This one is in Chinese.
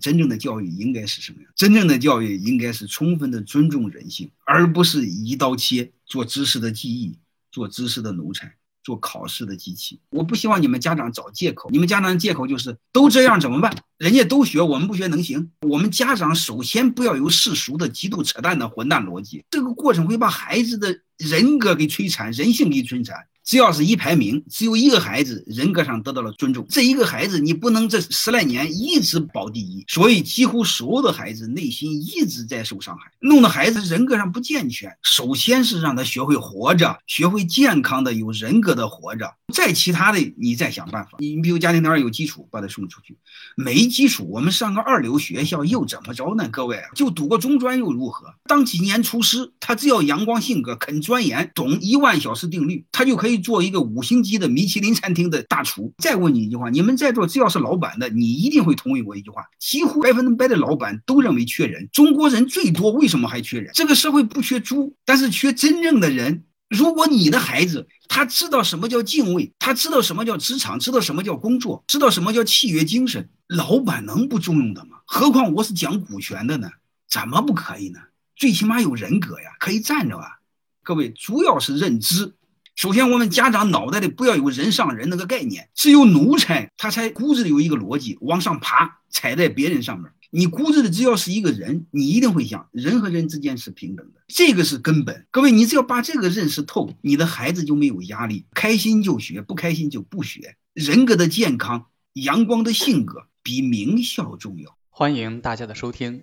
真正的教育应该是什么样？真正的教育应该是充分的尊重人性，而不是一刀切做知识的记忆，做知识的奴才。做考试的机器，我不希望你们家长找借口。你们家长的借口就是都这样怎么办？人家都学，我们不学能行？我们家长首先不要有世俗的、极度扯淡的混蛋逻辑，这个过程会把孩子的人格给摧残，人性给摧残。只要是一排名，只有一个孩子人格上得到了尊重，这一个孩子你不能这十来年一直保第一，所以几乎所有的孩子内心一直在受伤害，弄得孩子人格上不健全。首先是让他学会活着，学会健康的、有人格的活着，再其他的你再想办法。你比如家庭条件有基础，把他送出去；没基础，我们上个二流学校又怎么着呢？各位，就读个中专又如何？当几年厨师，他只要阳光性格，肯钻研，懂一万小时定律，他就可以。做一个五星级的米其林餐厅的大厨，再问你一句话：你们在座只要是老板的，你一定会同意我一句话：几乎百分之百的老板都认为缺人。中国人最多，为什么还缺人？这个社会不缺猪，但是缺真正的人。如果你的孩子他知道什么叫敬畏，他知道什么叫职场，知道什么叫工作，知道什么叫契约精神，老板能不重用的吗？何况我是讲股权的呢，怎么不可以呢？最起码有人格呀，可以站着啊。各位，主要是认知。首先，我们家长脑袋里不要有人上人那个概念，只有奴才他才骨子里有一个逻辑，往上爬，踩在别人上面。你骨子里只要是一个人，你一定会想，人和人之间是平等的，这个是根本。各位，你只要把这个认识透，你的孩子就没有压力，开心就学，不开心就不学。人格的健康，阳光的性格比名校重要。欢迎大家的收听，